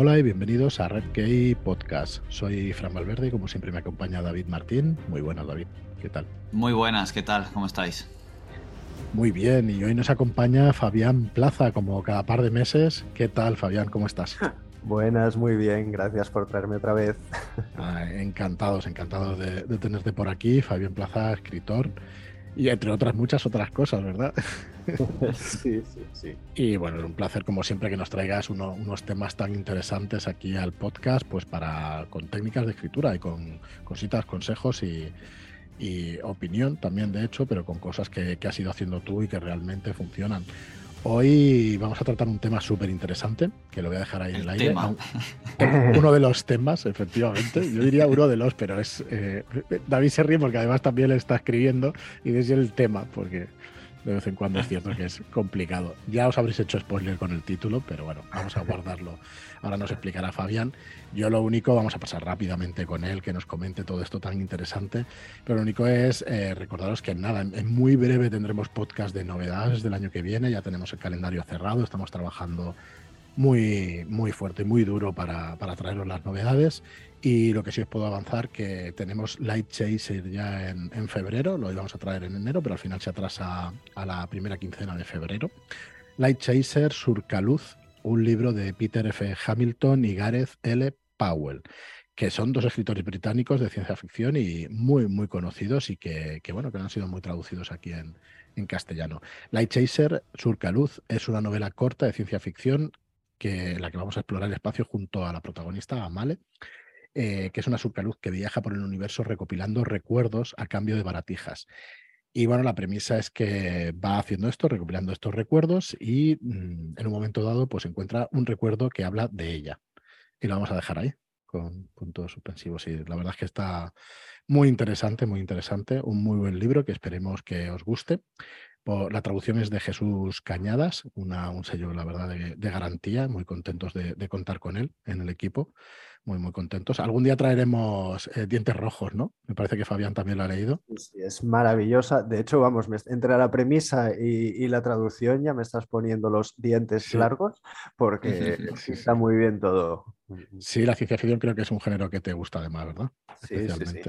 Hola y bienvenidos a Red Key Podcast. Soy Fran Valverde y como siempre me acompaña David Martín. Muy buenas, David. ¿Qué tal? Muy buenas, ¿qué tal? ¿Cómo estáis? Muy bien, y hoy nos acompaña Fabián Plaza, como cada par de meses. ¿Qué tal, Fabián? ¿Cómo estás? Buenas, muy bien, gracias por traerme otra vez. Ah, encantados, encantados de, de tenerte por aquí. Fabián Plaza, escritor, y entre otras muchas otras cosas, ¿verdad? Sí, sí, sí. Y bueno, es un placer como siempre que nos traigas uno- unos temas tan interesantes aquí al podcast, pues para con técnicas de escritura y con cositas, consejos y, y opinión también, de hecho, pero con cosas que, que has ido haciendo tú y que realmente funcionan. Hoy vamos a tratar un tema súper interesante, que lo voy a dejar ahí en el aire. tema. aun- Uno de los temas, efectivamente. Yo diría uno de los, pero es. eh, David se ríe porque además también le está escribiendo y dice el tema, porque de vez en cuando es cierto que es complicado. Ya os habréis hecho spoiler con el título, pero bueno, vamos a guardarlo. Ahora nos explicará Fabián. Yo lo único, vamos a pasar rápidamente con él, que nos comente todo esto tan interesante. Pero lo único es eh, recordaros que nada, en, muy breve tendremos podcast de novedades del año que viene. Ya tenemos el calendario cerrado, estamos trabajando muy, muy fuerte y muy duro para, para traeros las novedades. Y lo que sí os puedo avanzar, que tenemos Light Chaser ya en, en febrero, lo íbamos a traer en enero, pero al final se atrasa a la primera quincena de febrero. Light Chaser, Surcaluz, un libro de Peter F. Hamilton y Gareth L. Powell, que son dos escritores británicos de ciencia ficción y muy, muy conocidos y que, bueno, que han sido muy traducidos aquí en, en castellano. Light Chaser, Surcaluz, es una novela corta de ciencia ficción que, en la que vamos a explorar el espacio junto a la protagonista, Amale, eh, que es una surcaluz que viaja por el universo recopilando recuerdos a cambio de baratijas. Y bueno, la premisa es que va haciendo esto, recopilando estos recuerdos y mm, en un momento dado pues encuentra un recuerdo que habla de ella. Y lo vamos a dejar ahí con puntos suspensivos. Y la verdad es que está muy interesante, muy interesante. Un muy buen libro que esperemos que os guste. La traducción es de Jesús Cañadas, una, un sello, la verdad, de, garantía. Muy contentos de contar con él en el equipo. Muy, muy contentos. Algún día traeremos eh, Dientes Rojos, ¿no? Me parece que Fabián también lo ha leído. Sí, es maravillosa. De hecho, vamos, me- entre la premisa y, y la traducción ya me estás poniendo los dientes Sí. largos porque Sí, está sí. muy bien todo. Sí, la ciencia ficción creo que es un género que te gusta además, ¿verdad? Sí, sí, sí.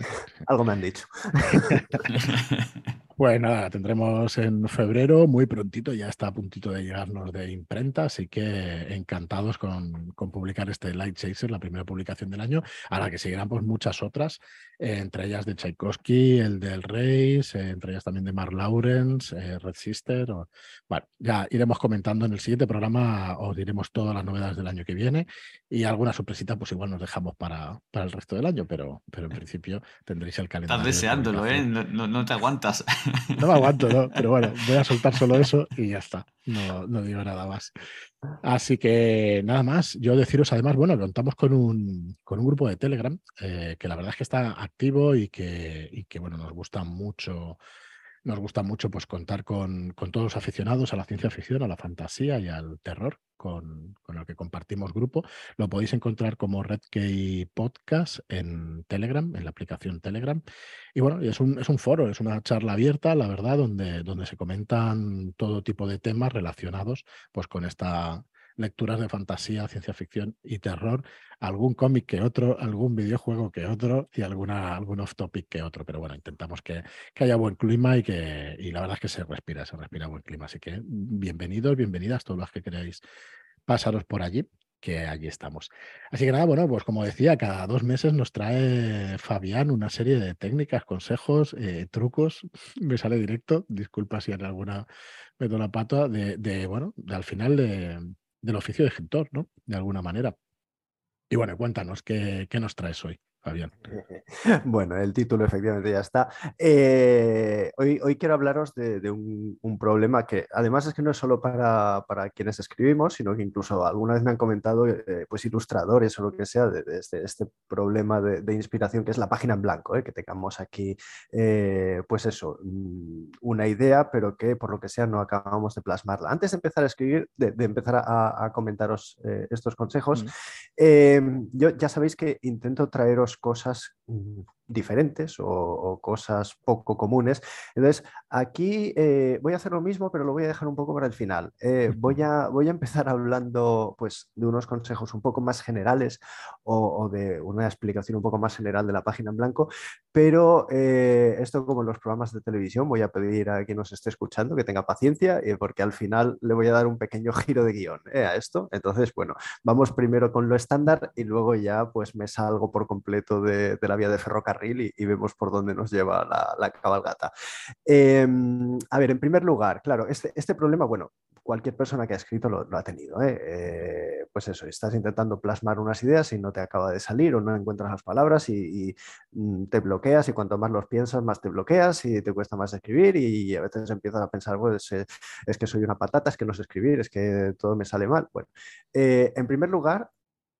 Algo me han dicho. Pues nada, la tendremos en febrero, muy prontito, ya está a puntito de llegarnos de imprenta, así que encantados con, con publicar este Light Chaser, la primera publicación del año, a la que seguirán pues muchas otras, eh, entre ellas de Tchaikovsky, el del Reis, eh, entre ellas también de Mark Lawrence, eh, Red Sister. o- Bueno, ya iremos comentando en el siguiente programa, os diremos todas las novedades del año que viene y alguna sorpresita pues igual nos dejamos para, para el resto del año, pero, pero en principio tendréis el calendario. Estás de deseándolo, ¿eh? publicación. No, no- no te aguantas. No me aguanto, ¿no? Pero bueno, voy a soltar solo eso y ya está. No, no digo nada más. Así que nada más. Yo deciros además, bueno, contamos con un, con un grupo de Telegram eh, que la verdad es que está activo y que, y que bueno, nos gusta mucho. Nos gusta mucho pues contar con, con todos los aficionados a la ciencia ficción, a la fantasía y al terror con, con el que compartimos grupo. Lo podéis encontrar como Red Key Podcast en Telegram, en la aplicación Telegram. Y bueno, es un, es un foro, es una charla abierta, la verdad, donde, donde se comentan todo tipo de temas relacionados pues, con esta lecturas de fantasía, ciencia ficción y terror, algún cómic que otro, algún videojuego que otro y alguna, algún off topic que otro. Pero bueno, intentamos que, que haya buen clima y que y la verdad es que se respira, se respira buen clima. Así que bienvenidos, bienvenidas todos los que queráis pasaros por allí que allí estamos. Así que nada, bueno, pues como decía, cada dos meses nos trae Fabián una serie de técnicas, consejos, eh, trucos, me sale directo, disculpa si en alguna meto la pata, de, de, bueno, al final de, del oficio de escritor, ¿no? De alguna manera. Y bueno, cuéntanos, ¿qué, qué nos traes hoy, Fabián? Bueno, el título efectivamente ya está. Eh, hoy, hoy quiero hablaros de, de un, un, problema que además es que no es solo para, para, quienes escribimos, sino que incluso alguna vez me han comentado eh, pues ilustradores o lo que sea de, de este, este, problema de, de, inspiración que es la página en blanco, eh, que tengamos aquí pues eso, mm, una idea, pero que por lo que sea no acabamos de plasmarla. Antes de empezar a escribir, de, empezar a, a comentaros estos consejos, mm. yo ya sabéis que intento traeros cosas mm, diferentes o, cosas poco comunes. Entonces, aquí eh, voy a hacer lo mismo, pero lo voy a dejar un poco para el final. Eh, voy, a, voy a empezar hablando pues, de unos consejos un poco más generales o, de una explicación un poco más general de la página en blanco, pero eh, esto como en los programas de televisión, voy a pedir a quien nos esté escuchando que tenga paciencia, porque al final le voy a dar un pequeño giro de guion a esto. Entonces, bueno, vamos primero con lo estándar y luego ya pues me salgo por completo de, de la vía de ferrocarril y, vemos por dónde nos lleva la, cabalgata. Em, a ver, en primer lugar, claro, este, este problema, bueno, cualquier persona que ha escrito lo, ha tenido. ¿eh? Eh, pues eso, estás intentando plasmar unas ideas y no te acaba de salir o no encuentras las palabras y, mm, te bloqueas y cuanto más los piensas, más te bloqueas y te cuesta más escribir y a veces empiezas a pensar, pues eh, es que soy una patata, es que no sé escribir, es que todo me sale mal. Bueno, en primer lugar,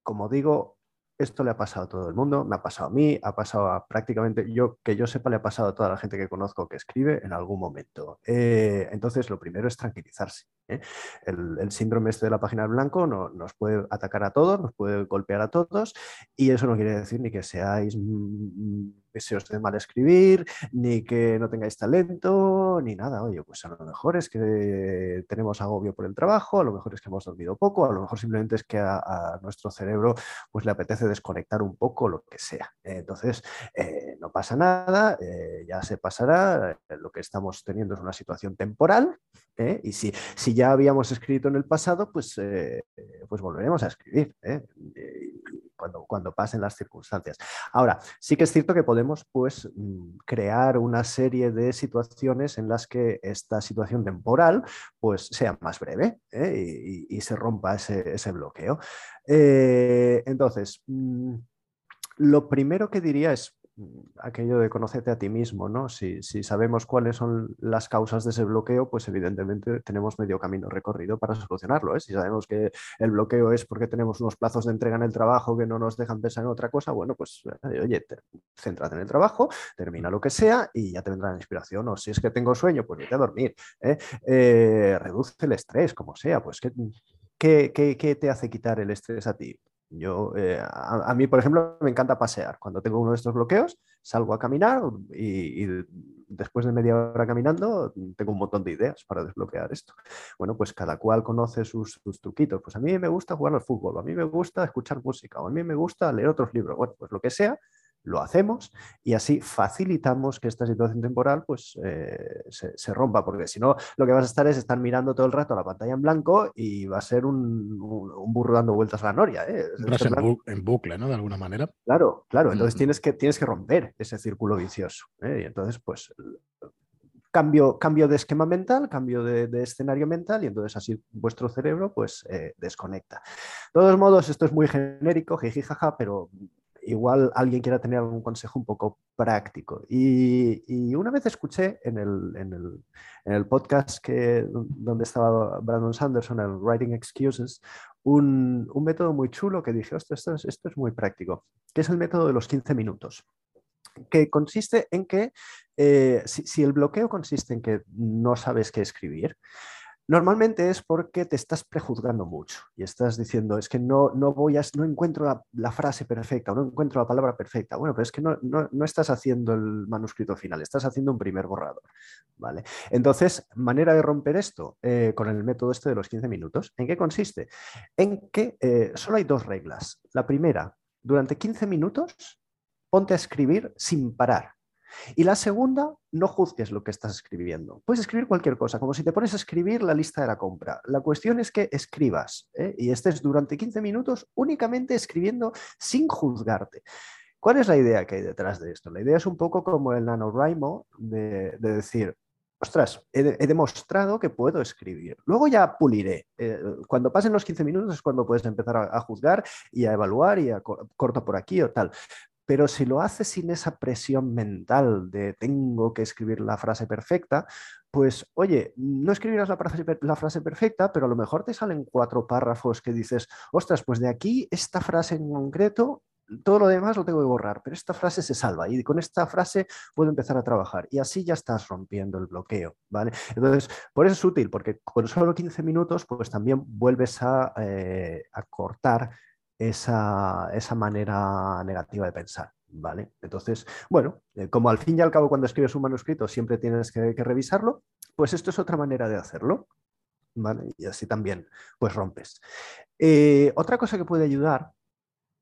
como digo, esto le ha pasado a todo el mundo, me ha pasado a mí, ha pasado a prácticamente, yo que yo sepa, le ha pasado a toda la gente que conozco que escribe en algún momento. Eh, entonces, lo primero es tranquilizarse. ¿eh? El, síndrome este de la página en blanco no, nos puede atacar a todos, nos puede golpear a todos, y eso no quiere decir ni que seáis que se os dé mal escribir, ni que no tengáis talento, ni nada. Oye, pues a lo mejor es que tenemos agobio por el trabajo, a lo mejor es que hemos dormido poco, a lo mejor simplemente es que a, nuestro cerebro pues le apetece desconectar un poco, lo que sea. Entonces, eh, no pasa nada, eh, ya se pasará, lo que estamos teniendo es una situación temporal, ¿eh? y si, si, ya habíamos escrito en el pasado, pues, pues volveremos a escribir cuando, cuando pasen las circunstancias. Ahora, sí que es cierto que podemos pues, mm, crear una serie de situaciones en las que esta situación temporal pues, sea más breve ¿eh? y, se rompa ese, bloqueo. Eh, entonces, mm, lo primero que diría es aquello de conocerte a ti mismo, ¿no? Si, sabemos cuáles son las causas de ese bloqueo, pues evidentemente tenemos medio camino recorrido para solucionarlo. ¿eh? Si sabemos que el bloqueo es porque tenemos unos plazos de entrega en el trabajo que no nos dejan pensar en otra cosa, bueno, pues eh, oye, céntrate en el trabajo, termina lo que sea y ya te vendrá la inspiración. O si es que tengo sueño, pues vete a dormir. ¿eh? reduce el estrés, como sea, pues ¿qué, qué te hace quitar el estrés a ti? Yo, eh, a, mí, por ejemplo, me encanta pasear. Cuando tengo uno de estos bloqueos, salgo a caminar y, después de media hora caminando, tengo un montón de ideas para desbloquear esto. Bueno, pues cada cual conoce sus, sus, truquitos. Pues a mí me gusta jugar al fútbol, a mí me gusta escuchar música, o a mí me gusta leer otros libros. Bueno, pues lo que sea, lo hacemos y así facilitamos que esta situación temporal pues, eh, se, rompa, porque si no, lo que vas a estar es estar mirando todo el rato la pantalla en blanco y va a ser un, burro dando vueltas a la noria. ¿eh? En, bucle, ¿no? De alguna manera. Claro, claro. Entonces tienes, que, tienes que romper ese círculo vicioso. ¿eh? Y entonces, pues, cambio, cambio de esquema mental, cambio de, escenario mental y entonces así vuestro cerebro pues desconecta. De todos modos, esto es muy genérico, jijijaja, pero igual alguien quiera tener algún consejo un poco práctico. Y, una vez escuché en el, podcast que, donde estaba Brandon Sanderson, el Writing Excuses, un, método muy chulo que dije, esto es, esto es muy práctico, que es el método de los 15 minutos que consiste en que eh, si, el bloqueo consiste en que no sabes qué escribir, Normalmente es porque te estás prejuzgando mucho y estás diciendo, es que no, no voy a, no encuentro la, frase perfecta no encuentro la palabra perfecta. Bueno, pero es que no, no, estás haciendo el manuscrito final, estás haciendo un primer borrador. ¿vale? Entonces, manera de romper esto eh, con el método este de los 15 minutos, ¿en qué consiste? En que eh, solo hay dos reglas. La primera, durante 15 minutos, ponte a escribir sin parar. Y la segunda, no juzgues lo que estás escribiendo. Puedes escribir cualquier cosa, como si te pones a escribir la lista de la compra. La cuestión es que escribas ¿eh? y estés durante 15 minutos únicamente escribiendo sin juzgarte. ¿Cuál es la idea que hay detrás de esto? La idea es un poco como el NaNoWriMo de, de decir, ostras, he, demostrado que puedo escribir. Luego ya puliré. Eh, cuando pasen los 15 minutos es cuando puedes empezar a, juzgar y a evaluar y a corto por aquí o tal. Pero si lo haces sin esa presión mental de tengo que escribir la frase perfecta, pues oye, no escribirás la frase, la frase, perfecta, pero a lo mejor te salen cuatro párrafos que dices, ostras, pues de aquí esta frase en concreto, todo lo demás lo tengo que borrar, pero esta frase se salva y con esta frase puedo empezar a trabajar y así ya estás rompiendo el bloqueo, ¿vale? Entonces, por eso es útil, porque con solo 15 minutos, pues también vuelves a, eh, a cortar esa, manera negativa de pensar. ¿Vale? Entonces, bueno, eh, como al fin y al cabo cuando escribes un manuscrito siempre tienes que, revisarlo, pues esto es otra manera de hacerlo. ¿Vale? Y así también, pues rompes. Eh, otra cosa que puede ayudar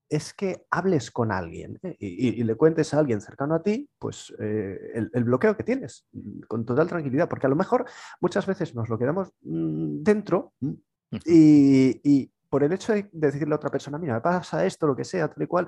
es que hables con alguien ¿eh? y, le cuentes a alguien cercano a ti, pues el, bloqueo que tienes, con total tranquilidad, porque a lo mejor muchas veces nos lo quedamos mm, dentro y, por el hecho de decirle a otra persona, mira, pasa esto, lo que sea, tal y cual,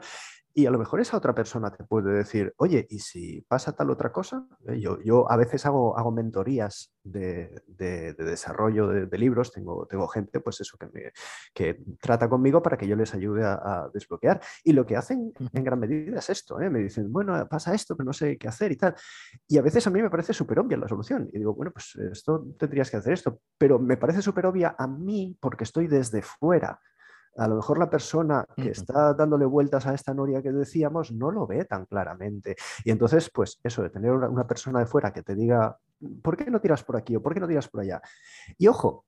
y a lo mejor esa otra persona te puede decir, oye, ¿y si pasa tal otra cosa? Eh, yo, yo a veces hago, hago mentorías de, desarrollo de, libros, tengo, tengo gente, pues eso, que, que trata conmigo para que yo les ayude a, desbloquear. Y lo que hacen en gran medida es esto, ¿eh? me dicen, bueno, pasa esto, pero no sé qué hacer y tal. Y a veces a mí me parece súper obvia la solución. Y digo, bueno, pues esto tendrías que hacer esto, pero me parece súper obvia a mí porque estoy desde fuera a lo mejor la persona que está dándole vueltas a esta noria que decíamos no lo ve tan claramente. Y entonces, pues eso, de tener una, persona de fuera que te diga, ¿por qué no tiras por aquí o por qué no tiras por allá? Y ojo,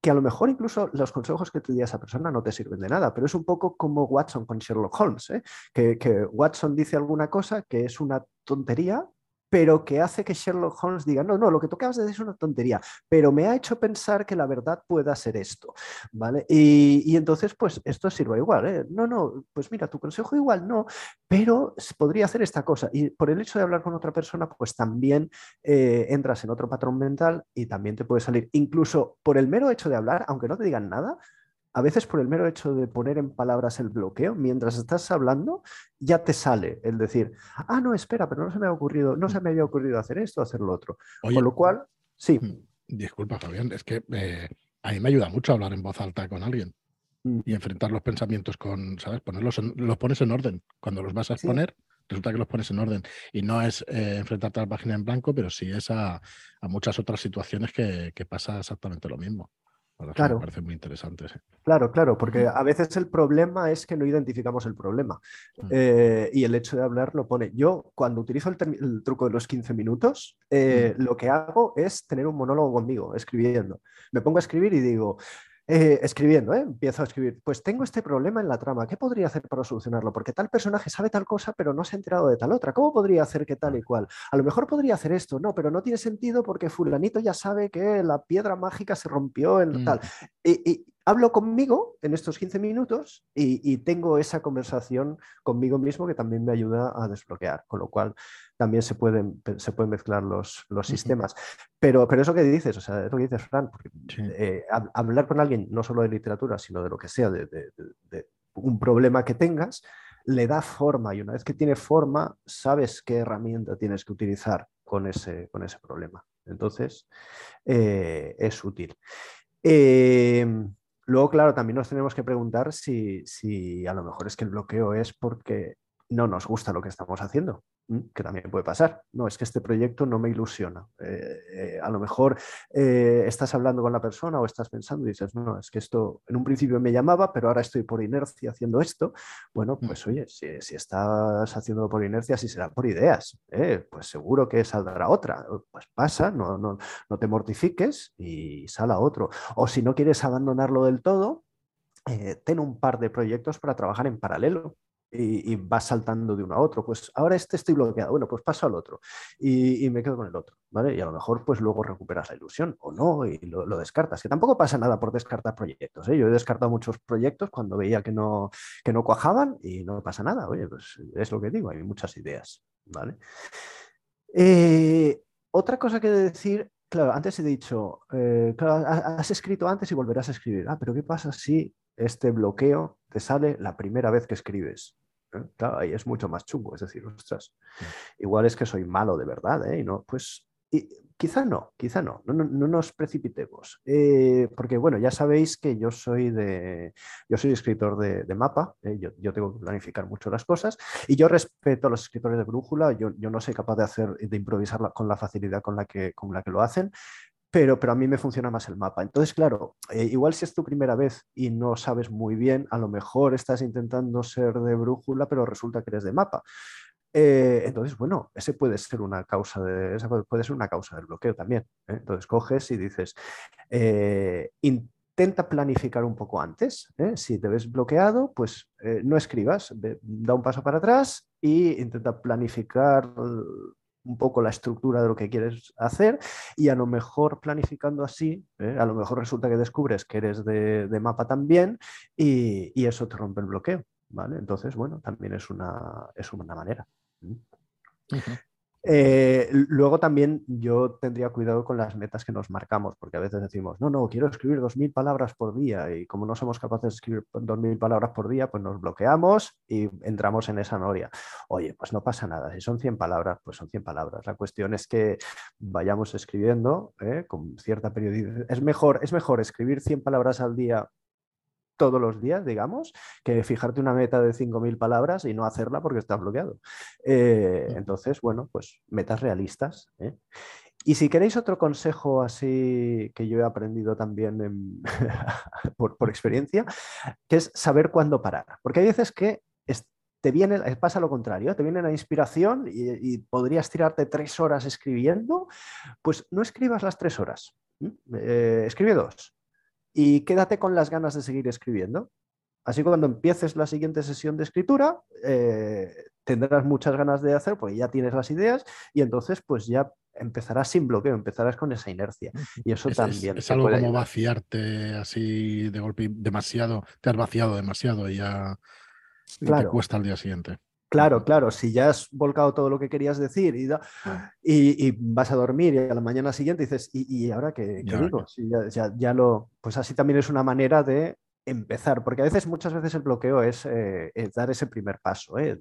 que a lo mejor incluso los consejos que te di a esa persona no te sirven de nada, pero es un poco como Watson con Sherlock Holmes, ¿eh? que, que Watson dice alguna cosa que es una tontería, pero que hace que Sherlock Holmes diga, no, no, lo que tú de decir es una tontería, pero me ha hecho pensar que la verdad pueda ser esto, ¿vale? Y, entonces, pues esto sirve igual, ¿eh? No, no, pues mira, tu consejo igual no, pero podría hacer esta cosa. Y por el hecho de hablar con otra persona, pues también eh, entras en otro patrón mental y también te puede salir, incluso por el mero hecho de hablar, aunque no te digan nada, a veces por el mero hecho de poner en palabras el bloqueo, mientras estás hablando, ya te sale el decir, ah, no, espera, pero no se me ha ocurrido, no se me había ocurrido hacer esto o hacer lo otro. Con lo cual, sí. Mm, disculpa, Fabián, es que eh, a mí me ayuda mucho hablar en voz alta con alguien mm. y enfrentar los pensamientos con, ¿sabes? Ponerlos los pones en orden. Cuando los vas a exponer, resulta que los pones en orden. Y no es eh, enfrentarte a la página en blanco, pero sí es a, muchas otras situaciones que, que pasa exactamente lo mismo. Claro. Me parece muy interesante. Claro, claro, porque a veces el problema es que no identificamos el problema. Mm. Eh, y el hecho de hablar lo pone. Yo, cuando utilizo el, truco de los 15 minutos, eh, mm. lo que hago es tener un monólogo conmigo, escribiendo. Me pongo a escribir y digo, eh, escribiendo, ¿eh? empiezo a escribir, pues tengo este problema en la trama, ¿qué podría hacer para solucionarlo? Porque tal personaje sabe tal cosa, pero no se ha enterado de tal otra, ¿cómo podría hacer que tal y cual? A lo mejor podría hacer esto, no, pero no tiene sentido porque fulanito ya sabe que la piedra mágica se rompió en tal. Y, hablo conmigo en estos 15 minutos y, tengo esa conversación conmigo mismo que también me ayuda a desbloquear, con lo cual también se pueden, se pueden mezclar los, los sistemas. Pero, pero eso que dices, o sea, eso que dices, Fran, eh, hablar con alguien no solo de literatura, sino de lo que sea, de, de, un problema que tengas, le da forma y una vez que tiene forma, sabes qué herramienta tienes que utilizar con ese, con ese problema. Entonces, eh, es útil. Eh, Luego, claro, también nos tenemos que preguntar si, si, a lo mejor es que el bloqueo es porque no nos gusta lo que estamos haciendo que también puede pasar. No, es que este proyecto no me ilusiona. Eh, eh, a lo mejor eh, estás hablando con la persona o estás pensando y dices, no, es que esto en un principio me llamaba, pero ahora estoy por inercia haciendo esto. Bueno, mm. pues oye, si, estás haciéndolo por inercia, si será por ideas, pues seguro que saldrá otra. Pues pasa, no, no, no te mortifiques y sala otro. O si no quieres abandonarlo del todo, ten un par de proyectos para trabajar en paralelo y, vas saltando de uno a otro. Pues ahora este estoy bloqueado, bueno, pues paso al otro y, me quedo con el otro, ¿vale? Y a lo mejor pues luego recuperas la ilusión o no y lo, descartas, que tampoco pasa nada por descartar proyectos. ¿eh? Yo he descartado muchos proyectos cuando veía que no, que no cuajaban y no pasa nada, oye, pues es lo que digo, hay muchas ideas, ¿vale? Eh, otra cosa que decir Claro, antes he dicho, eh, has escrito antes y volverás a escribir. Ah, pero ¿qué pasa si este bloqueo te sale la primera vez que escribes? ¿Eh? Ahí es mucho más chungo, es decir, ostras, igual es que soy malo de verdad, ¿eh? Y no, pues quizá no, quizá no, no, nos precipitemos, eh, porque bueno, ya sabéis que yo soy de, yo soy escritor de, mapa, yo, tengo que planificar mucho las cosas y yo respeto a los escritores de brújula, yo, yo no soy capaz de hacer, de improvisar con la facilidad con la que, con la que lo hacen, pero, pero a mí me funciona más el mapa. Entonces, claro, eh, igual si es tu primera vez y no sabes muy bien, a lo mejor estás intentando ser de brújula, pero resulta que eres de mapa. Eh, entonces, bueno, ese puede ser una causa de, esa puede ser una causa del bloqueo también. ¿eh? Entonces coges y dices, intenta planificar un poco antes. Si te ves bloqueado, pues no escribas, da un paso para atrás e intenta planificar un poco la estructura de lo que quieres hacer y a lo mejor planificando así, ¿eh? a lo mejor resulta que descubres que eres de, mapa también y, eso te rompe el bloqueo. ¿vale? Entonces, bueno, también es una, es una manera. Eh, luego también yo tendría cuidado con las metas que nos marcamos, porque a veces decimos, no, no, quiero escribir 2.000 palabras por día y como no somos capaces de escribir 2.000 palabras por día, pues nos bloqueamos y entramos en esa noria. Oye, pues no pasa nada, si son 100 palabras, pues son 100 palabras. La cuestión es que vayamos escribiendo ¿eh? con cierta periodicidad. Es mejor, es mejor escribir 100 palabras al día todos los días, digamos, que fijarte una meta de 5.000 palabras y no hacerla porque estás bloqueado. Eh, entonces, bueno, pues metas realistas. ¿eh? Y si queréis otro consejo así que yo he aprendido también por, experiencia, que es saber cuándo parar. Porque hay veces que te viene, pasa lo contrario, te viene la inspiración y, podrías tirarte tres horas escribiendo, pues no escribas las tres horas, eh, escribe dos y quédate con las ganas de seguir escribiendo. Así cuando empieces la siguiente sesión de escritura, eh, tendrás muchas ganas de hacer porque ya tienes las ideas y entonces pues ya empezarás sin bloqueo, empezarás con esa inercia. Y eso también. Es, algo como vaciarte así de golpe demasiado, te has vaciado demasiado y ya te cuesta al día siguiente. Claro, claro, si ya has volcado todo lo que querías decir y, y, vas a dormir y a la mañana siguiente dices, ¿y, ahora qué, digo? ya, lo, pues así también es una manera de empezar, porque a veces, muchas veces el bloqueo es, eh, dar ese primer paso, ¿eh?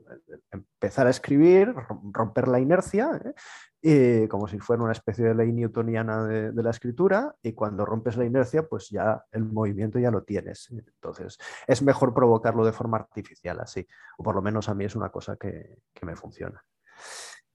empezar a escribir, romper la inercia ¿eh? Y como si fuera una especie de ley newtoniana de, la escritura, y cuando rompes la inercia, pues ya el movimiento ya lo tienes. Entonces, es mejor provocarlo de forma artificial así, o por lo menos a mí es una cosa que, me funciona.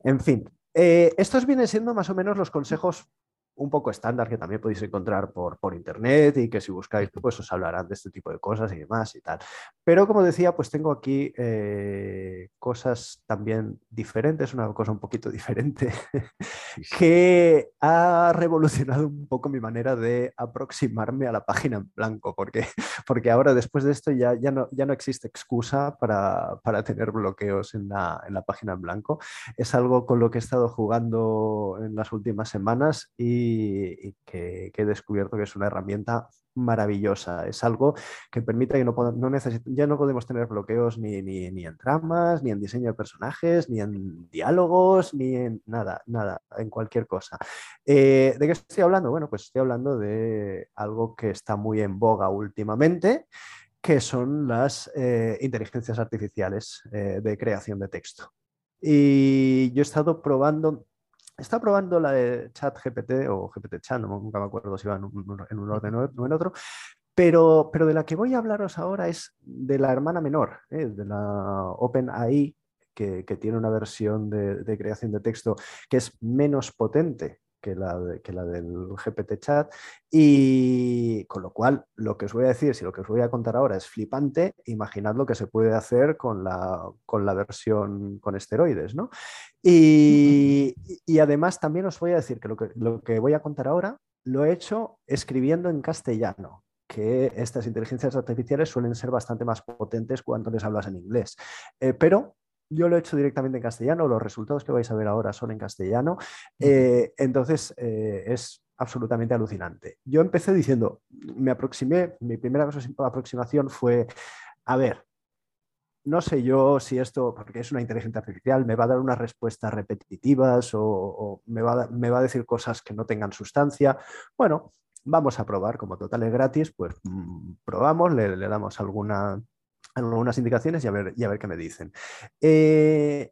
En fin, eh, estos vienen siendo más o menos los consejos un poco estándar que también podéis encontrar por, por, internet y que si buscáis pues os hablarán de este tipo de cosas y demás y tal. Pero como decía, pues tengo aquí eh, cosas también diferentes, una cosa un poquito diferente que ha revolucionado un poco mi manera de aproximarme a la página en blanco, porque, porque ahora después de esto ya, ya, no, ya no existe excusa para, para tener bloqueos en la, en la página en blanco. Es algo con lo que he estado jugando en las últimas semanas y y, que, he descubierto que es una herramienta maravillosa. Es algo que permite que no, no ya no podemos tener bloqueos ni, ni, en tramas, ni en diseño de personajes, ni en diálogos, ni en nada, nada, en cualquier cosa. Eh, ¿De qué estoy hablando? Bueno, pues estoy hablando de algo que está muy en boga últimamente que son las eh, inteligencias artificiales eh, de creación de texto. Y yo he estado probando Está probando la de chat GPT o GPT chat, nunca me acuerdo si va en un, orden o en otro, pero, pero, de la que voy a hablaros ahora es de la hermana menor, ¿eh? de la OpenAI, que, que, tiene una versión de, creación de texto que es menos potente que la, que la del GPT chat. Y con lo cual, lo que os voy a decir, si lo que os voy a contar ahora es flipante, imaginad lo que se puede hacer con la, con la versión con esteroides. ¿no? Y, y, además también os voy a decir que lo, que lo que voy a contar ahora lo he hecho escribiendo en castellano que estas inteligencias artificiales suelen ser bastante más potentes cuando les hablas en inglés. Eh, pero yo lo he hecho directamente en castellano, los resultados que vais a ver ahora son en castellano, eh, entonces eh, es absolutamente alucinante. Yo empecé diciendo, me aproximé, mi primera aproximación fue, a ver, no sé yo si esto, porque es una inteligencia artificial, me va a dar unas respuestas repetitivas o, me, va a, me, va a, decir cosas que no tengan sustancia. Bueno, vamos a probar, como total es gratis, pues mm, probamos, le, le damos alguna algunas indicaciones y a ver, y a ver qué me dicen. Eh,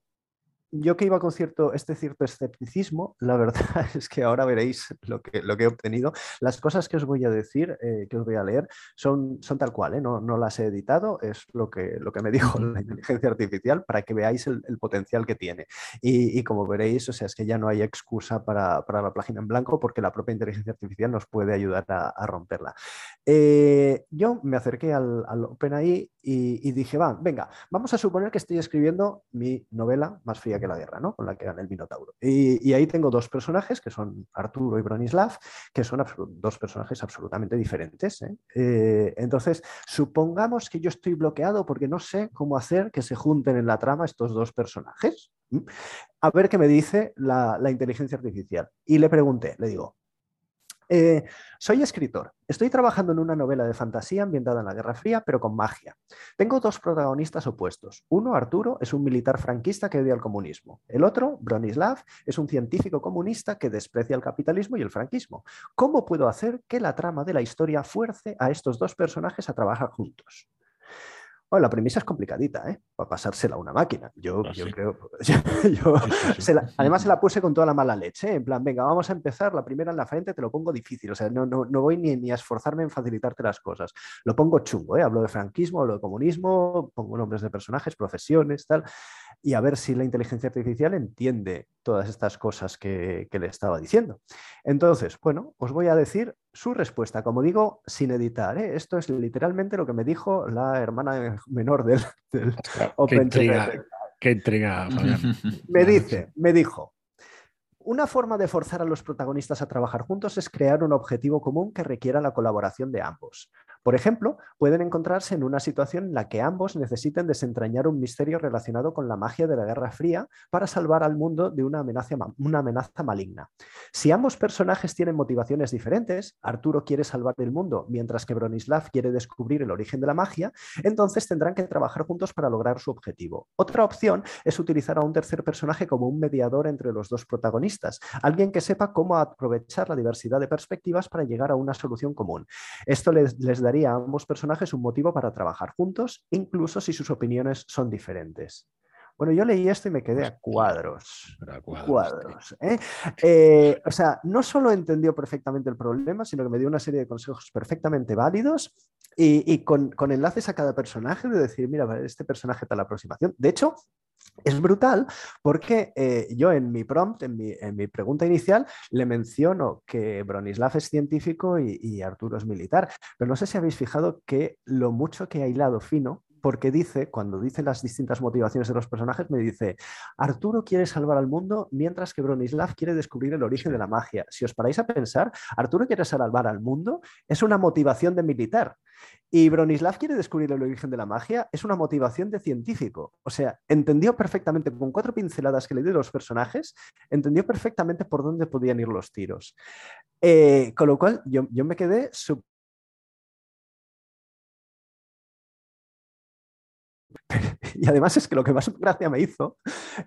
yo que iba con cierto, este cierto escepticismo, la verdad es que ahora veréis lo que, lo que he obtenido. Las cosas que os voy a decir, eh, que os voy a leer, son, son tal cual, ¿eh? no, no, las he editado, es lo que, lo que me dijo la inteligencia artificial para que veáis el, potencial que tiene. Y, como veréis, o sea, es que ya no hay excusa para, para, la página en blanco porque la propia inteligencia artificial nos puede ayudar a, romperla. Eh, yo me acerqué al, OpenAI y, dije, va, venga, vamos a suponer que estoy escribiendo mi novela más fría la guerra, ¿no? Con la que gana el Minotauro. Y, ahí tengo dos personajes, que son Arturo y Bronislav, que son dos personajes absolutamente diferentes. ¿eh? Eh, entonces, supongamos que yo estoy bloqueado porque no sé cómo hacer que se junten en la trama estos dos personajes. A ver qué me dice la inteligencia artificial. Y le pregunté, le digo, eh, soy escritor. Estoy trabajando en una novela de fantasía ambientada en la Guerra Fría, pero con magia. Tengo dos protagonistas opuestos. Uno, Arturo, es un militar franquista que odia el comunismo. El otro, Bronislav, es un científico comunista que desprecia el capitalismo y el franquismo. ¿Cómo puedo hacer que la trama de la historia fuerce a estos dos personajes a trabajar juntos? La premisa es complicadita, ¿eh? Para pasársela a una máquina. Yo, ah, creo. además, se la puse con toda la mala leche. ¿eh? En plan, venga, vamos a empezar. La primera en la frente te lo pongo difícil. O sea, no, no, no voy ni, ni, a esforzarme en facilitarte las cosas. Lo pongo chungo, ¿eh? Hablo de franquismo, hablo de comunismo, pongo nombres de personajes, profesiones, tal. Y a ver si la inteligencia artificial entiende todas estas cosas que, le estaba diciendo. Entonces, bueno, os voy a decir su respuesta, como digo, sin editar. ¿eh? Esto es literalmente lo que me dijo la hermana menor del, del Qué intriga, qué intriga Me dice, me dijo, una forma de forzar a los protagonistas a trabajar juntos es crear un objetivo común que requiera la colaboración de ambos. Por ejemplo, pueden encontrarse en una situación en la que ambos necesiten desentrañar un misterio relacionado con la magia de la Guerra Fría para salvar al mundo de una amenaza, una amenaza maligna. Si ambos personajes tienen motivaciones diferentes, Arturo quiere salvar el mundo mientras que Bronislav quiere descubrir el origen de la magia, entonces tendrán que trabajar juntos para lograr su objetivo. Otra opción es utilizar a un tercer personaje como un mediador entre los dos protagonistas, alguien que sepa cómo aprovechar la diversidad de perspectivas para llegar a una solución común. Esto les, les daría a ambos personajes un motivo para trabajar juntos, incluso si sus opiniones son diferentes. Bueno, yo leí esto y me quedé a cuadros. cuadros. ¿eh? Eh, o sea, no solo entendió perfectamente el problema, sino que me dio una serie de consejos perfectamente válidos y, con, con, enlaces a cada personaje de decir, mira, este personaje tal aproximación. De hecho, es brutal porque eh, yo en mi prompt, en mi, pregunta inicial, le menciono que Bronislav es científico y, Arturo es militar, pero no sé si habéis fijado que lo mucho que ha hilado fino porque dice, cuando dice las distintas motivaciones de los personajes, me dice, Arturo quiere salvar al mundo mientras que Bronislav quiere descubrir el origen de la magia. Si os paráis a pensar, Arturo quiere salvar al mundo, es una motivación de militar. Y Bronislav quiere descubrir el origen de la magia, es una motivación de científico. O sea, entendió perfectamente, con cuatro pinceladas que le di los personajes, entendió perfectamente por dónde podían ir los tiros. Eh, con lo cual, yo me quedé y además es que lo que más gracia me hizo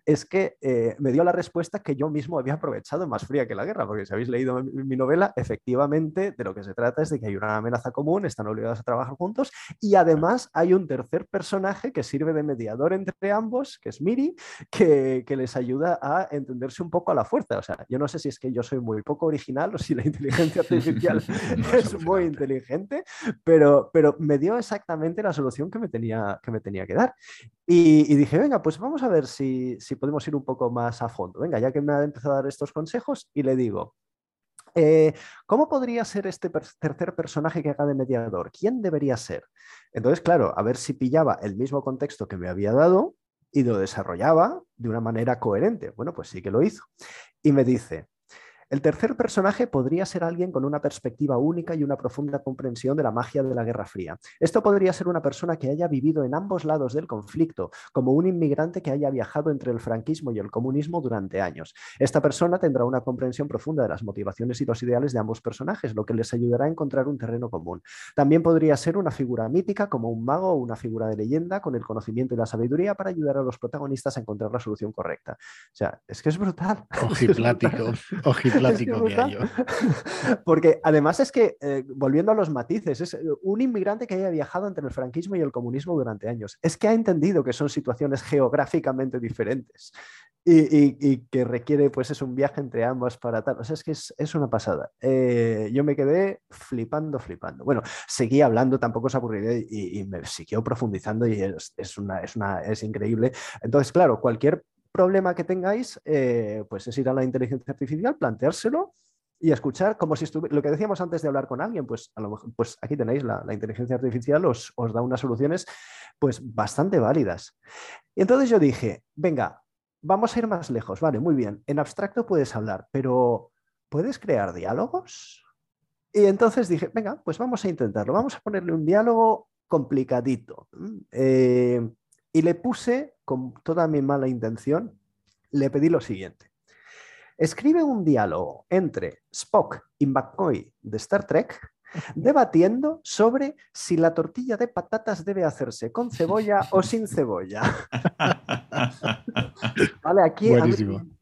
es que eh, me dio la respuesta que yo mismo había aprovechado más fría que la guerra, porque si habéis leído mi, novela, efectivamente de lo que se trata es de que hay una amenaza común, están obligados a trabajar juntos y además hay un tercer personaje que sirve de mediador entre ambos, que es Miri, que, que les ayuda a entenderse un poco a la fuerza. O sea, yo no sé si es que yo soy muy poco original o si la inteligencia artificial es muy inteligente, pero, pero me dio exactamente la solución que me tenía que, me tenía que dar. Y, dije, venga, pues vamos a ver si, podemos ir un poco más a fondo. Venga, ya que me ha empezado a dar estos consejos, y le digo, eh, ¿cómo podría ser este tercer personaje que haga de mediador? ¿Quién debería ser? Entonces, claro, a ver si pillaba el mismo contexto que me había dado y lo desarrollaba de una manera coherente. Bueno, pues sí que lo hizo. Y me dice, el tercer personaje podría ser alguien con una perspectiva única y una profunda comprensión de la magia de la Guerra Fría. Esto podría ser una persona que haya vivido en ambos lados del conflicto, como un inmigrante que haya viajado entre el franquismo y el comunismo durante años. Esta persona tendrá una comprensión profunda de las motivaciones y los ideales de ambos personajes, lo que les ayudará a encontrar un terreno común. También podría ser una figura mítica, como un mago o una figura de leyenda, con el conocimiento y la sabiduría para ayudar a los protagonistas a encontrar la solución correcta. O sea, es que es brutal. Ojiplático, Porque además es que, eh, volviendo a los matices, es eh, un inmigrante que haya viajado entre el franquismo y el comunismo durante años. Es que ha entendido que son situaciones geográficamente diferentes y, que requiere, pues, es un viaje entre ambas para tal. O sea, es que es, una pasada. Eh, yo me quedé flipando, flipando. Bueno, seguí hablando, tampoco se aburriré y, me siguió profundizando y es, una, es, una, es increíble. Entonces, claro, cualquier problema que tengáis, eh, pues es ir a la inteligencia artificial, planteárselo y escuchar como si estuviera, lo que decíamos antes de hablar con alguien, pues a lo mejor, pues aquí tenéis la, inteligencia artificial, os, da unas soluciones pues bastante válidas. Y entonces yo dije, venga, vamos a ir más lejos, vale, muy bien. En abstracto puedes hablar, pero ¿puedes crear diálogos? Y entonces dije, venga, pues vamos a intentarlo, vamos a ponerle un diálogo complicadito. Eh, y le puse, con toda mi mala intención, le pedí lo siguiente. Escribe un diálogo entre Spock y McCoy de Star Trek debatiendo sobre si la tortilla de patatas debe hacerse con cebolla o sin cebolla. vale, aquí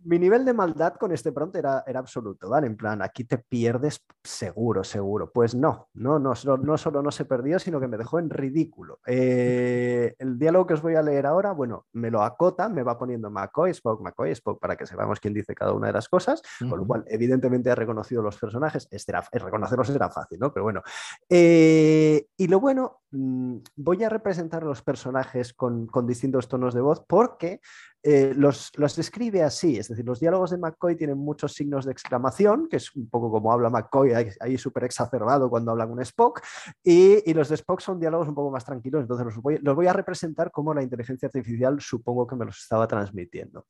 mi nivel de maldad con este pronto era, era, absoluto, ¿vale? En plan, aquí te pierdes seguro, seguro. Pues no, no, no, no solo no se perdió, sino que me dejó en ridículo. Eh, el diálogo que os voy a leer ahora, bueno, me lo acota, me va poniendo McCoy, Spock, McCoy, Spock, para que sepamos quién dice cada una de las cosas, con lo cual, evidentemente, ha reconocido los personajes. Este era, reconocerlos era fácil, ¿no? Pero bueno. Eh, y lo bueno, mm, voy a representar los personajes con, con distintos tonos de voz porque eh, los, los, describe así, es decir, los diálogos de McCoy tienen muchos signos de exclamación, que es un poco como habla McCoy ahí, súper exacerbado cuando habla con Spock, y, los de Spock son diálogos un poco más tranquilos, entonces los voy, los voy, a representar como la inteligencia artificial supongo que me los estaba transmitiendo.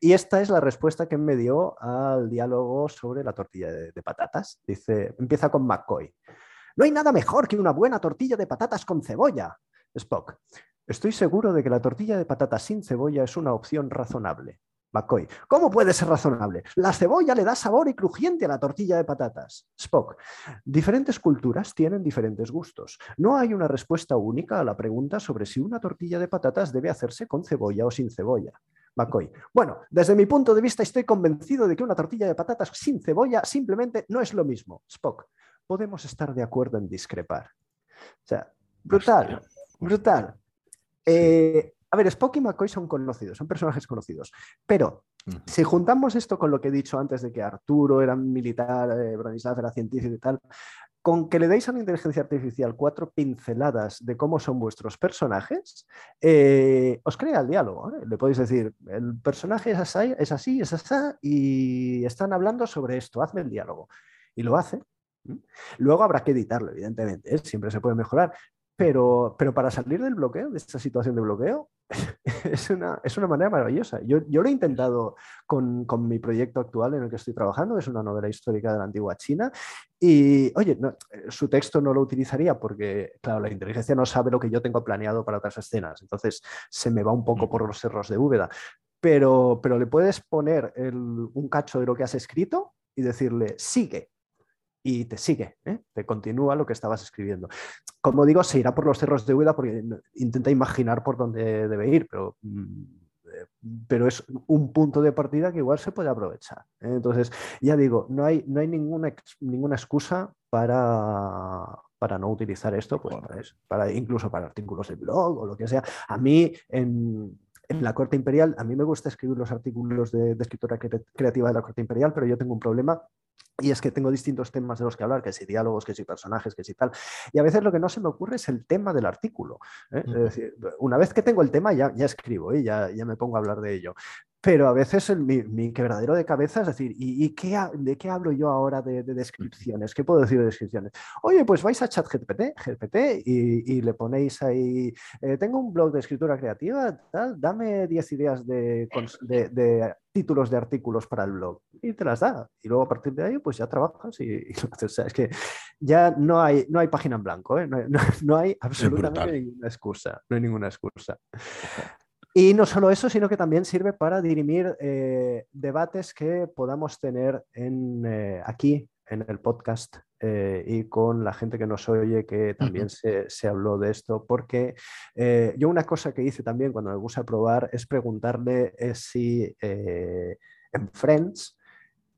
Y esta es la respuesta que me dio al diálogo sobre la tortilla de, de patatas. Dice, empieza con McCoy. No hay nada mejor que una buena tortilla de patatas con cebolla. Spock. Estoy seguro de que la tortilla de patatas sin cebolla es una opción razonable. McCoy. ¿Cómo puede ser razonable? La cebolla le da sabor y crujiente a la tortilla de patatas. Spock. Diferentes culturas tienen diferentes gustos. No hay una respuesta única a la pregunta sobre si una tortilla de patatas debe hacerse con cebolla o sin cebolla. McCoy. Bueno, desde mi punto de vista estoy convencido de que una tortilla de patatas sin cebolla simplemente no es lo mismo. Spock. Podemos estar de acuerdo en discrepar. O sea, brutal, brutal. Eh, a ver, Spock y McCoy son conocidos, son personajes conocidos, pero si juntamos esto con lo que he dicho antes de que Arturo era militar, eh, Branislav era científico y tal, con que le deis a la inteligencia artificial cuatro pinceladas de cómo son vuestros personajes, eh, os crea el diálogo. Le podéis decir, el personaje es así, es así, es así, y están hablando sobre esto, hazme el diálogo. Y lo hace. Luego habrá que editarlo, evidentemente, siempre se puede mejorar, pero, pero para salir del bloqueo, de esta situación de bloqueo, es una, es una manera maravillosa. Yo, yo lo he intentado con, con, mi proyecto actual en el que estoy trabajando, es una novela histórica de la antigua China, y oye, su texto no lo utilizaría porque, claro, la inteligencia no sabe lo que yo tengo planeado para otras escenas, entonces se me va un poco por los cerros de Úbeda. Pero, pero le puedes poner un cacho de lo que has escrito y decirle, sigue, y te sigue, ¿eh? te continúa lo que estabas escribiendo. Como digo, se irá por los cerros de huida porque intenta imaginar por dónde debe ir, pero, mm, eh, pero es un punto de partida que igual se puede aprovechar. ¿eh? Entonces, ya digo, no hay, no hay ninguna, ninguna excusa para, para no utilizar esto, pues para, incluso para artículos de blog o lo que sea. A mí, en, en la corte imperial, a mí me gusta escribir los artículos de, de, escritura creativa de la corte imperial, pero yo tengo un problema y es que tengo distintos temas de los que hablar, que si diálogos, que si personajes, que si tal. Y a veces lo que no se me ocurre es el tema del artículo. ¿eh? Es decir, una vez que tengo el tema ya, ya escribo y ¿eh? ya, ya me pongo a hablar de ello pero a veces el, mi, quebradero de cabeza es decir, ¿y, qué, de qué hablo yo ahora de, descripciones? ¿Qué puedo decir de descripciones? Oye, pues vais a ChatGPT GPT, y, y le ponéis ahí, eh, tengo un blog de escritura creativa, tal, dame 10 ideas de, títulos de artículos para el blog y te las da. Y luego a partir de ahí, pues ya trabajas y, o sea, es que ya no hay, no hay página en blanco, ¿eh? no, hay absolutamente ninguna excusa, no hay ninguna excusa. Y no solo eso, sino que también sirve para dirimir eh, debates que podamos tener en, eh, aquí en el podcast eh, y con la gente que nos oye que también se, se, habló de esto, porque yo una cosa que hice también cuando me puse a probar es preguntarle si en Friends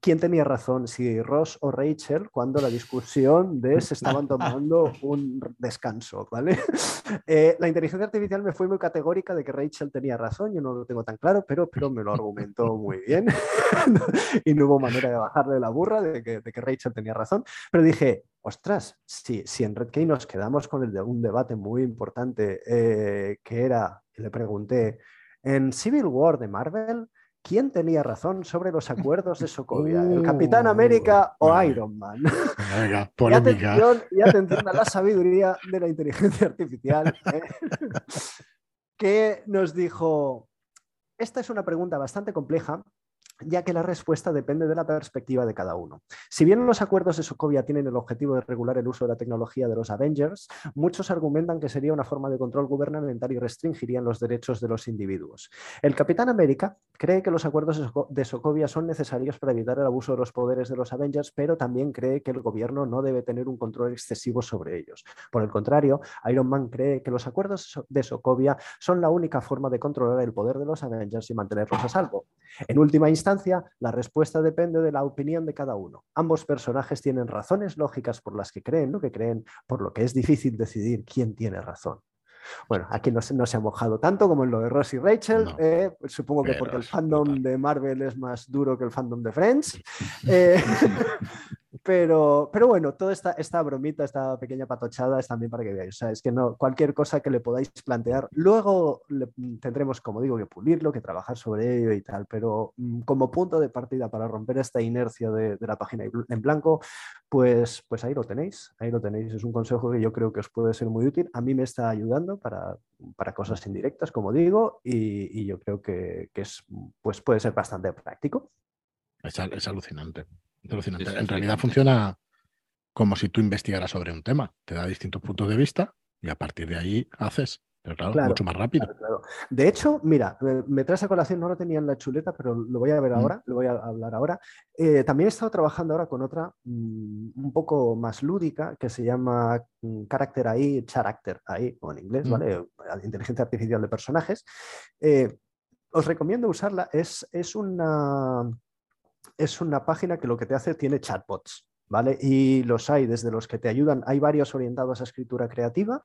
quién tenía razón, si Ross o Rachel, cuando la discusión de se estaban tomando un descanso, ¿vale? Eh, la inteligencia artificial me fue muy categórica de que Rachel tenía razón, yo no lo tengo tan claro, pero, pero me lo argumentó muy bien y no hubo manera de bajarle la burra de que, de que Rachel tenía razón, pero dije, ostras, si, si en Red Key nos quedamos con el de un debate muy importante eh, que era, le pregunté, en Civil War de Marvel, ¿Quién tenía razón sobre los acuerdos de Sokovia? ¿El Capitán uh, América o Iron Man? Venga, polémica. Y atención, a la sabiduría de la inteligencia artificial, ¿eh? que nos dijo, esta es una pregunta bastante compleja ya que la respuesta depende de la perspectiva de cada uno. Si bien los acuerdos de Sokovia tienen el objetivo de regular el uso de la tecnología de los Avengers, muchos argumentan que sería una forma de control gubernamental y restringirían los derechos de los individuos. El Capitán América cree que los acuerdos de Sokovia son necesarios para evitar el abuso de los poderes de los Avengers, pero también cree que el gobierno no debe tener un control excesivo sobre ellos. Por el contrario, Iron Man cree que los acuerdos de Sokovia son la única forma de controlar el poder de los Avengers y mantenerlos a salvo. En última instancia, la respuesta depende de la opinión de cada uno. Ambos personajes tienen razones lógicas por las que creen lo que creen, por lo que es difícil decidir quién tiene razón. Bueno, aquí no se, no se ha mojado tanto como en lo de Ross y Rachel. Eh, supongo que porque el fandom de Marvel es más duro que el fandom de Friends. Eh, pero, pero bueno, toda esta, esta bromita, esta pequeña patochada es también para que veáis. O sea, es que no, cualquier cosa que le podáis plantear, luego tendremos, como digo, que pulirlo, que trabajar sobre ello y tal. Pero mm, como punto de partida para romper esta inercia de, de, la página en blanco, pues, pues ahí lo tenéis. Ahí lo tenéis. Es un consejo que yo creo que os puede ser muy útil. A mí me está ayudando para, para cosas indirectas, como digo, y, y yo creo que, que, es, pues puede ser bastante práctico. Es, es alucinante en realidad funciona como si tú investigaras sobre un tema. Te da distintos puntos de vista y a partir de ahí haces. Pero claro, mucho más rápido. De hecho, mira, me traes a colación, no lo tenía en la chuleta, pero lo voy a ver mm. ahora, lo voy a hablar ahora. Eh, también he estado trabajando ahora con otra mm, un poco más lúdica que se llama mm, Character AI, Character AI, o en inglés, ¿vale? Inteligencia artificial de personajes. Eh, os recomiendo usarla, es, es una es una página que lo que te hace tiene chatbots. ¿Vale? Y los hay desde los que te ayudan, hay varios orientados a escritura creativa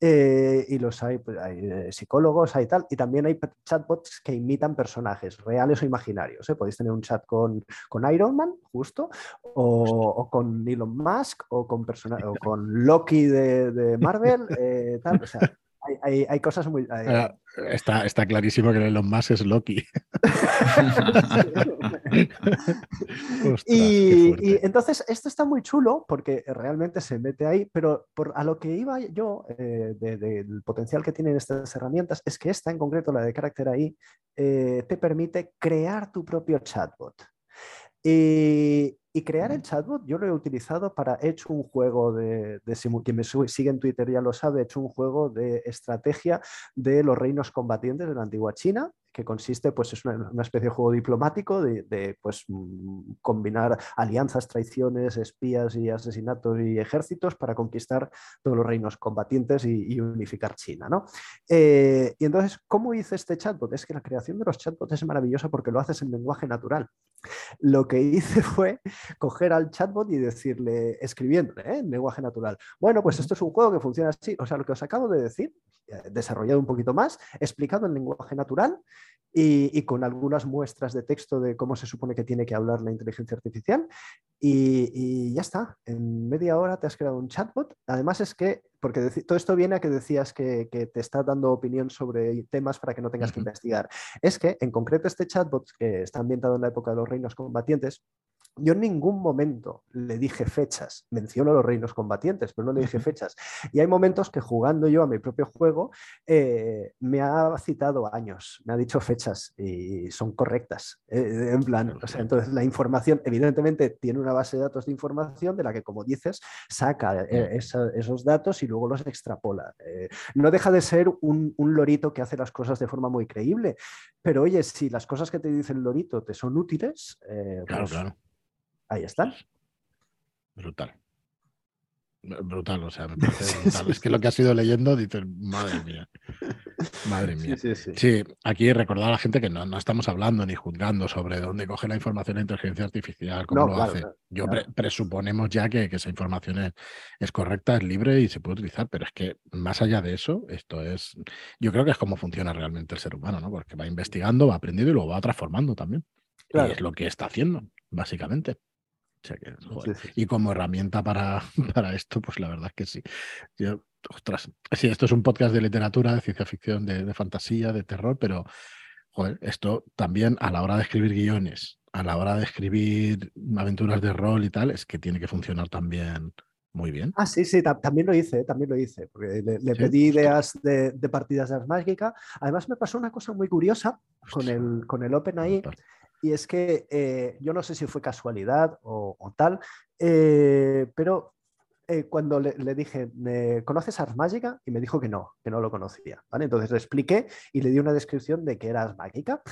eh, y los hay, pues, hay eh, psicólogos, hay tal, y también hay chatbots que imitan personajes reales o imaginarios. ¿eh? Podéis tener un chat con, con Iron Man, justo, o, con Elon Musk, o con, o con Loki de, de Marvel, tal, o sea, hay, cosas muy... está, está clarísimo que Elon Musk es Loki. y, entonces esto está muy chulo porque realmente se mete ahí, pero por, a lo que iba yo eh, del potencial que tienen estas herramientas es que esta en concreto, la de carácter ahí, eh, te permite crear tu propio chatbot. Y, y crear el chatbot yo lo he utilizado para, he hecho un juego de, de quien me sigue en Twitter ya lo sabe, he hecho un juego de estrategia de los reinos combatientes de la antigua China que consiste, pues es una, especie de juego diplomático de, pues, mm, combinar alianzas, traiciones, espías y asesinatos y ejércitos para conquistar todos los reinos combatientes y, unificar China. ¿no? Eh, y entonces, ¿cómo hice este chatbot? Es que la creación de los chatbots es maravillosa porque lo haces en lenguaje natural. Lo que hice fue coger al chatbot y decirle, escribiéndole ¿eh? en lenguaje natural, bueno, pues esto es un juego que funciona así. O sea, lo que os acabo de decir, eh, desarrollado un poquito más, explicado en lenguaje natural, y, con algunas muestras de texto de cómo se supone que tiene que hablar la inteligencia artificial. Y, ya está, en media hora te has creado un chatbot. Además es que, porque todo esto viene a que decías que, te está dando opinión sobre temas para que no tengas que investigar. Es que en concreto este chatbot, que está ambientado en la época de los reinos combatientes, yo en ningún momento le dije fechas, menciono los reinos combatientes, pero no le dije fechas. Y hay momentos que jugando yo a mi propio juego eh, me ha citado años, me ha dicho fechas y son correctas. Eh, en plan, o sea, entonces la información, evidentemente, tiene una base de datos de información de la que, como dices, saca eh, esos datos y luego los extrapola. no deja de ser un, un lorito que hace las cosas de forma muy creíble, pero oye, si las cosas que te dice el lorito te son útiles, claro, pues claro Ahí están. Brutal. Brutal, o sea, me parece brutal. es que lo que has ido leyendo, dices, madre mía. Madre mía. Sí, sí, sí. aquí recordar a la gente que no, no, estamos hablando ni juzgando sobre dónde coge la información la inteligencia artificial, cómo lo hace. Yo presuponemos ya que, que esa información es, es, correcta, es libre y se puede utilizar, pero es que más allá de eso, esto es. Yo creo que es como funciona realmente el ser humano, ¿no? Porque va investigando, va aprendiendo y luego va transformando también. Y es lo que está haciendo, básicamente. Y como herramienta para, para, esto, pues la verdad es que sí. ostras, sí, esto es un podcast de literatura, de ciencia ficción, de, fantasía, de terror, pero joder, esto también a la hora de escribir guiones, a la hora de escribir aventuras de rol y tal, es que tiene que funcionar también Muy bien. Ah, sí, sí, también lo hice, también lo hice. Porque le, pedí ideas de, partidas de Mágica. Además, me pasó una cosa muy curiosa con el, con el OpenAI. Y es que eh, yo no sé si fue casualidad o, tal, eh, pero eh, cuando le, dije, ¿me ¿conoces Ars Magica? Y me dijo que no, que no lo conocía. ¿vale? Entonces le expliqué y le di una descripción de que era Ars Magica.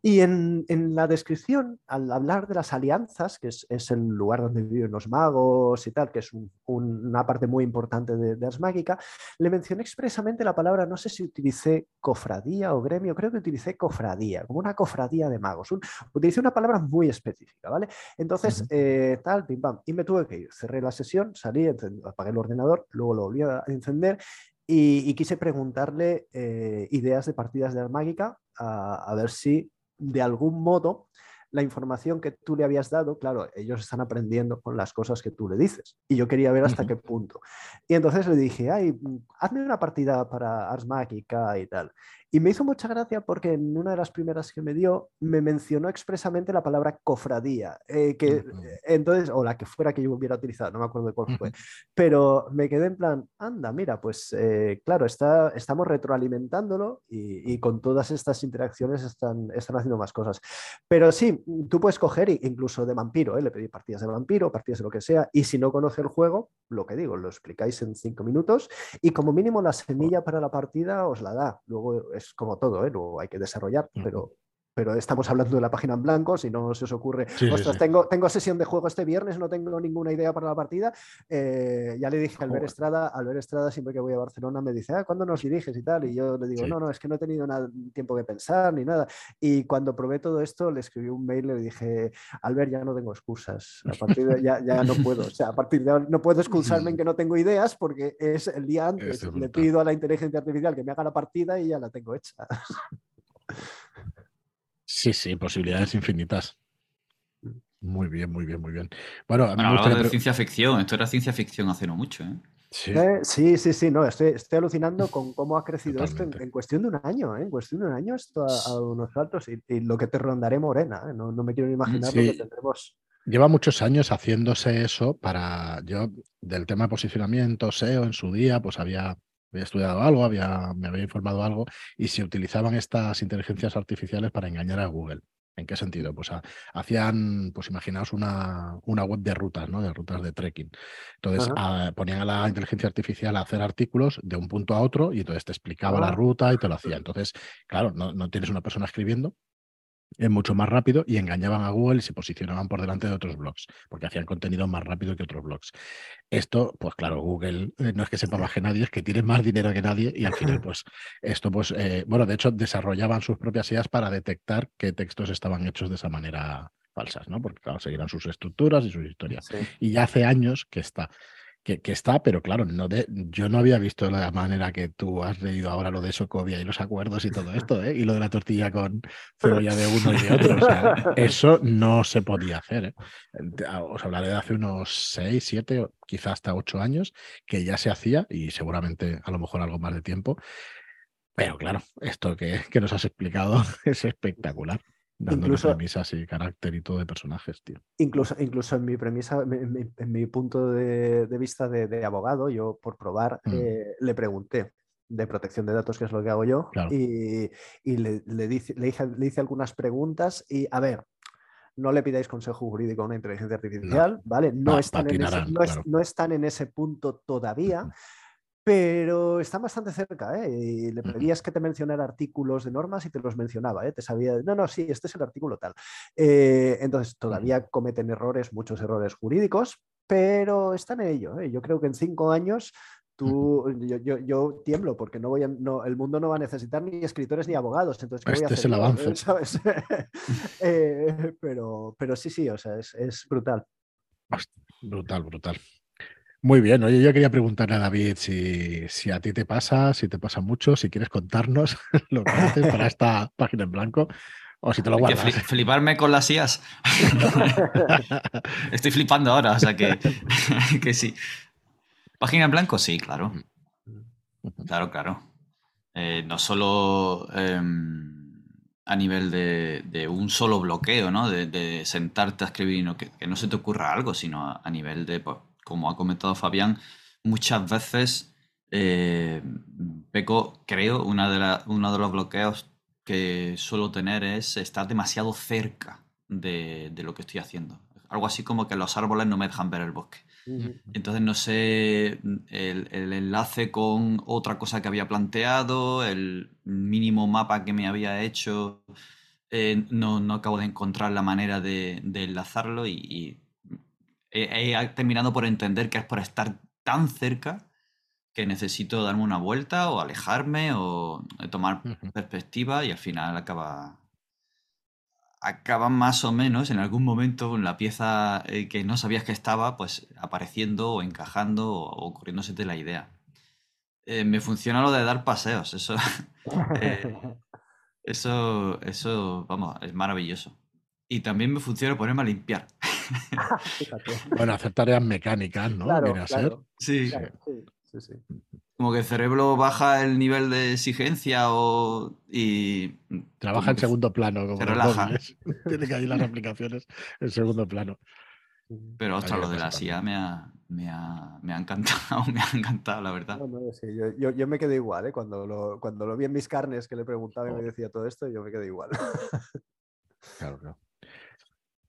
Y en, la descripción, al hablar de las alianzas, que es, el lugar donde viven los magos y tal, que es una parte muy importante de, de Asmágica, le mencioné expresamente la palabra, no sé si utilicé cofradía o gremio, creo que utilicé cofradía, como una cofradía de magos. utilicé una palabra muy específica, ¿vale? Entonces, eh, tal, pim pam, y me tuve que ir. Cerré la sesión, salí, apagué el ordenador, luego lo volví a encender y, quise preguntarle eh, ideas de partidas de Asmágica a ver si de algún modo la información que tú le habías dado, claro, ellos están aprendiendo con las cosas que tú le dices. Y yo quería ver hasta qué punto. Y entonces le dije, ay, hazme una partida para Ars Magica y tal. Y me hizo mucha gracia porque en una de las primeras que me dio me mencionó expresamente la palabra cofradía, eh, que eh, entonces, o la que fuera que yo hubiera utilizado, no me acuerdo de cuál fue, pero me quedé en plan, anda, mira, pues eh, claro, está, estamos retroalimentándolo y, con todas estas interacciones están, están haciendo más cosas. Pero sí, tú puedes coger incluso de vampiro, le pedí partidas de vampiro, partidas de lo que sea, y si no conoce el juego, lo que digo, lo explicáis en cinco minutos y como mínimo la semilla para la partida os la da. Luego es como todo, ¿eh? Luego hay que desarrollar, pero pero estamos hablando de la página en blanco, si no se os ocurre, ostras, Tengo, tengo sesión de juego este viernes, no tengo ninguna idea para la partida. Eh, ya le dije a Albert Estrada, Albert Estrada siempre que voy a Barcelona me dice, ah, ¿cuándo nos diriges y tal? Y yo le digo, no, no, es que no he tenido nada, tiempo que pensar ni nada. Y cuando probé todo esto, le escribí un mail, le dije, Albert, ya no tengo excusas, a partir de ya, ya no puedo, o sea, a partir de ahora no puedo excusarme en que no tengo ideas porque es el día antes, le pido a la inteligencia artificial que me haga la partida y ya la tengo hecha. Sí, sí, posibilidades infinitas. Muy bien, muy bien, muy bien. Bueno, a mí me de ciencia ficción, esto era ciencia ficción hace no mucho, ¿eh? ¿eh? Sí. sí, sí, no, estoy, estoy alucinando con cómo ha crecido esto en, cuestión de un año, ¿eh? en cuestión de un año esto a, unos saltos y, lo que te rondaré morena, ¿eh? no, me quiero imaginar lo que tendremos. Lleva muchos años haciéndose eso para, yo, del tema de posicionamiento, SEO en su día, pues había había estudiado algo, había, me había informado algo, y se utilizaban estas inteligencias artificiales para engañar a Google. ¿En qué sentido? Pues hacían, pues imaginaos una, una, web de rutas, ¿no? De rutas de trekking. Entonces ponían a la inteligencia artificial a hacer artículos de un punto a otro y entonces te explicaba la ah. ruta y te lo hacía. Entonces, claro, no, no tienes una persona escribiendo, es mucho más rápido y engañaban a Google y se posicionaban por delante de otros blogs, porque hacían contenido más rápido que otros blogs. Esto, pues claro, Google eh, no es que sepa más que nadie, es que tiene más dinero que nadie y al final, pues esto, pues, eh, bueno, de hecho, desarrollaban sus propias ideas para detectar qué textos estaban hechos de esa manera falsas, ¿no? Porque, claro, seguirán sus estructuras y sus historias. Y ya hace años que está que, está, pero claro, no de, yo no había visto la manera que tú has leído ahora lo de Socovia y los acuerdos y todo esto, ¿eh? y lo de la tortilla con cebolla de uno y de otro. eso no se podía hacer. ¿eh? Os hablaré de hace unos seis, siete, quizás hasta ocho años, que ya se hacía y seguramente a lo mejor algo más de tiempo. Pero claro, esto que, que nos has explicado es espectacular. Dando incluso, premisas y carácter y todo de personajes, tío. Incluso, incluso en mi premisa, en mi, punto de, vista de, abogado, yo por probar mm. eh, le pregunté de protección de datos, que es lo que hago yo, y, le, le, dice, le, hice, algunas preguntas y, a ver, no le pidáis consejo jurídico a una inteligencia artificial, ¿vale? No, están en ese, no, están en ese punto todavía, pero están bastante cerca, ¿eh? Y le pedías que te mencionara artículos de normas y te los mencionaba, ¿eh? Te sabía, no, no, sí, este es el artículo tal. Eh, entonces, todavía cometen errores, muchos errores jurídicos, pero están en ello. ¿eh? Yo creo que en cinco años tú, yo, tiemblo porque no voy no, el mundo no va a necesitar ni escritores ni abogados. Entonces, este es el avance. pero, pero sí, sí, o sea, es, es brutal. Brutal, brutal. Muy bien, oye, yo quería preguntarle a David si, si, a ti te pasa, si te pasa mucho, si quieres contarnos lo que haces para esta página en blanco o si te lo guardas. fliparme con las IAS. Estoy flipando ahora, o sea que, que sí. Página en blanco, sí, claro. Claro, claro. Eh, no solo em, a nivel de, un solo bloqueo, ¿no? De, sentarte a escribir y que, no se te ocurra algo, sino a, nivel de pues, como ha comentado Fabián, muchas veces eh, peco, creo, una de uno de los bloqueos que suelo tener es estar demasiado cerca de, lo que estoy haciendo. Algo así como que los árboles no me dejan ver el bosque. Entonces no sé el, enlace con otra cosa que había planteado, el mínimo mapa que me había hecho, eh, no, acabo de encontrar la manera de, enlazarlo y, he, terminado por entender que es por estar tan cerca que necesito darme una vuelta o alejarme o tomar perspectiva y al final acaba acaba más o menos en algún momento la pieza eh, que no sabías que estaba, pues apareciendo o encajando o, ocurriéndose de la idea. Eh, me funciona lo de dar paseos, eso, eh, eso, eso, vamos, es maravilloso. Y también me funciona ponerme a limpiar. bueno, hacer tareas mecánicas, ¿no? Claro, ser. sí. sí, sí como que el cerebro baja el nivel de exigencia o, y... Trabaja en segundo plano. Como se relaja. Tiene que ir las aplicaciones en segundo plano. Pero ostras, lo de la CIA me ha, me, ha, me ha, encantado, me ha encantado, la verdad. yo, yo, me quedé igual, ¿eh? cuando, lo, cuando lo vi en mis carnes que le preguntaba y me oh. decía todo esto, yo me quedé igual. Claro, claro.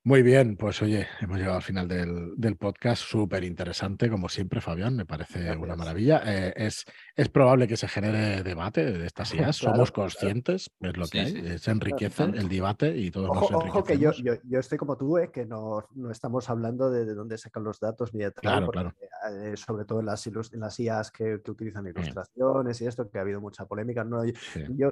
Muy bien, pues oye, hemos llegado al final del, podcast, súper interesante, como siempre, Fabián, me parece una maravilla. Eh, es, es probable que se genere debate de estas ideas, somos conscientes, es lo que hay, se enriquece el debate y todos ojo, nos Ojo que yo, yo, estoy como tú, eh, que no, no, estamos hablando de, de, dónde sacan los datos ni de claro, claro. Eh, sobre todo en las, en las IAs que, que utilizan ilustraciones y esto, que ha habido mucha polémica. No, yo, yo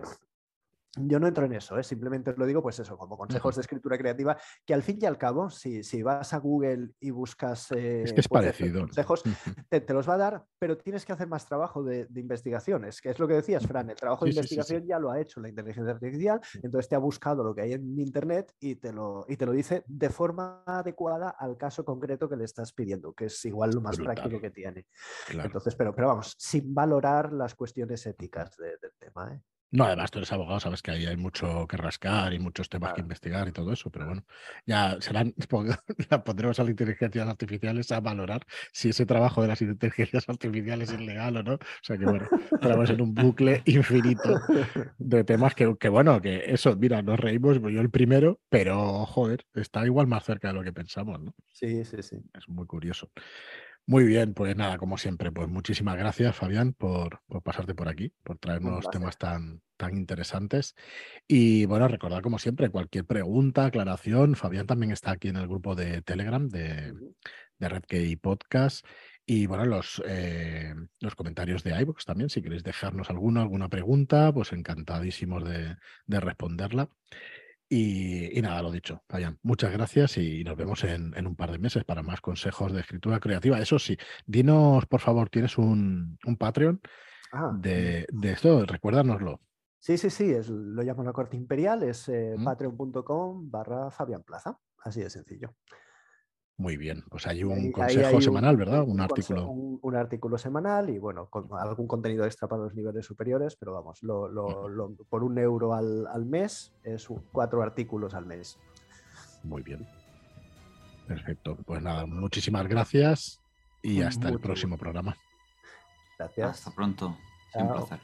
no entro en eso, ¿eh? simplemente lo digo, pues eso, como consejos de escritura creativa, que al fin y al cabo, si, si vas a Google y buscas eh, es que es pues, parecido. consejos, te, los va a dar, pero tienes que hacer más trabajo de, de investigaciones, que es lo que decías, Fran, el trabajo de investigación ya lo ha hecho la inteligencia artificial, entonces te ha buscado lo que hay en Internet y te, lo, y te lo dice de forma adecuada al caso concreto que le estás pidiendo, que es igual lo más práctico que tiene. Entonces, pero, pero vamos, sin valorar las cuestiones éticas del tema. ¿eh? No, además tú eres abogado, sabes que ahí hay mucho que rascar y muchos temas que investigar y todo eso, pero bueno, ya serán, la pondremos a las inteligencias artificiales a valorar si ese trabajo de las inteligencias artificiales es legal o no. O sea que bueno, estamos en un bucle infinito de temas que, que, bueno, que eso, mira, nos reímos, yo el primero, pero joder, está igual más cerca de lo que pensamos, ¿no? Sí, sí, sí. Es muy curioso. Muy bien, pues nada, como siempre, pues muchísimas gracias, Fabián, por, pasarte por aquí, por traernos temas tan, tan interesantes. Y bueno, recordar como siempre, cualquier pregunta, aclaración, Fabián también está aquí en el grupo de Telegram de, de Red Podcast. Y bueno, los, eh, los comentarios de iVoox también, si queréis dejarnos alguna, alguna pregunta, pues encantadísimos de, de responderla. Y, nada, lo dicho, Fabián, muchas gracias y nos vemos en, un par de meses para más consejos de escritura creativa. Eso sí, dinos, por favor, tienes un, Patreon ah, de, esto, recuérdanoslo. Sí, sí, sí, es, lo llamo la corte imperial, es eh, patreon.com barra Fabián Plaza, así de sencillo. Muy bien, pues hay un consejo semanal, ¿verdad? Un, artículo. Un, artículo semanal y bueno, con algún contenido extra para los niveles superiores, pero vamos, por un euro al, mes es cuatro artículos al mes. Muy bien. Perfecto. Pues nada, muchísimas gracias y hasta el próximo programa. Gracias. Hasta pronto. un placer.